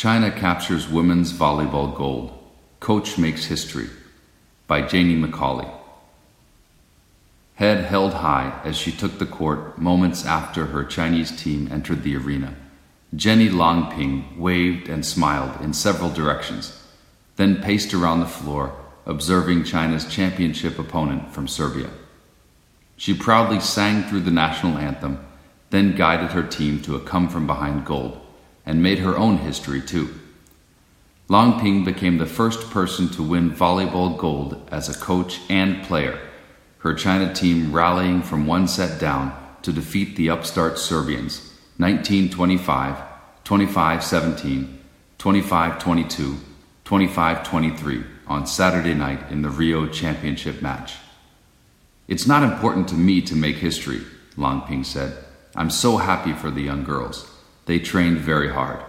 China captures women's volleyball gold. Coach makes history by Janie McCauley. Head held high as she took the court moments after her Chinese team entered the arena. Jenny Lang Ping waved and smiled in several directions, then paced around the floor, observing China's championship opponent from Serbia. She proudly sang through the national anthem, then guided her team to a come from behind gold and made her own history too. Lang Ping became the first person to win volleyball gold as a coach and player, her China team rallying from one set down to defeat the upstart Serbians 1925, 25 17, 25 22, 25 23 on Saturday night in the Rio Championship match. It's not important to me to make history, Lang Ping said. I'm so happy for the young girls. They trained very hard.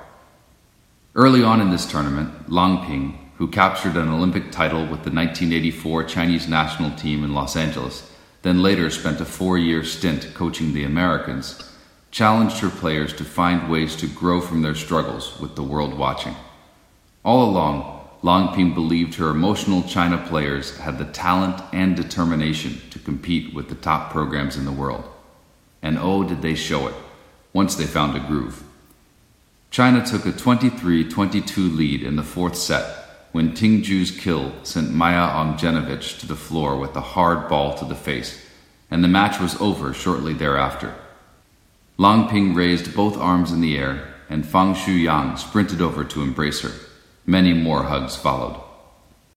Early on in this tournament, Lang Ping, who captured an Olympic title with the 1984 Chinese national team in Los Angeles, then later spent a four year stint coaching the Americans, challenged her players to find ways to grow from their struggles with the world watching. All along, Lang Ping believed her emotional China players had the talent and determination to compete with the top programs in the world. And oh, did they show it, once they found a groove. China took a 23 22 lead in the fourth set when Ting Zhu's kill sent Maja Ognjenovic to the floor with a hard ball to the face, and the match was over shortly thereafter. Lang Ping raised both arms in the air, and Fang Shuyang sprinted over to embrace her. Many more hugs followed.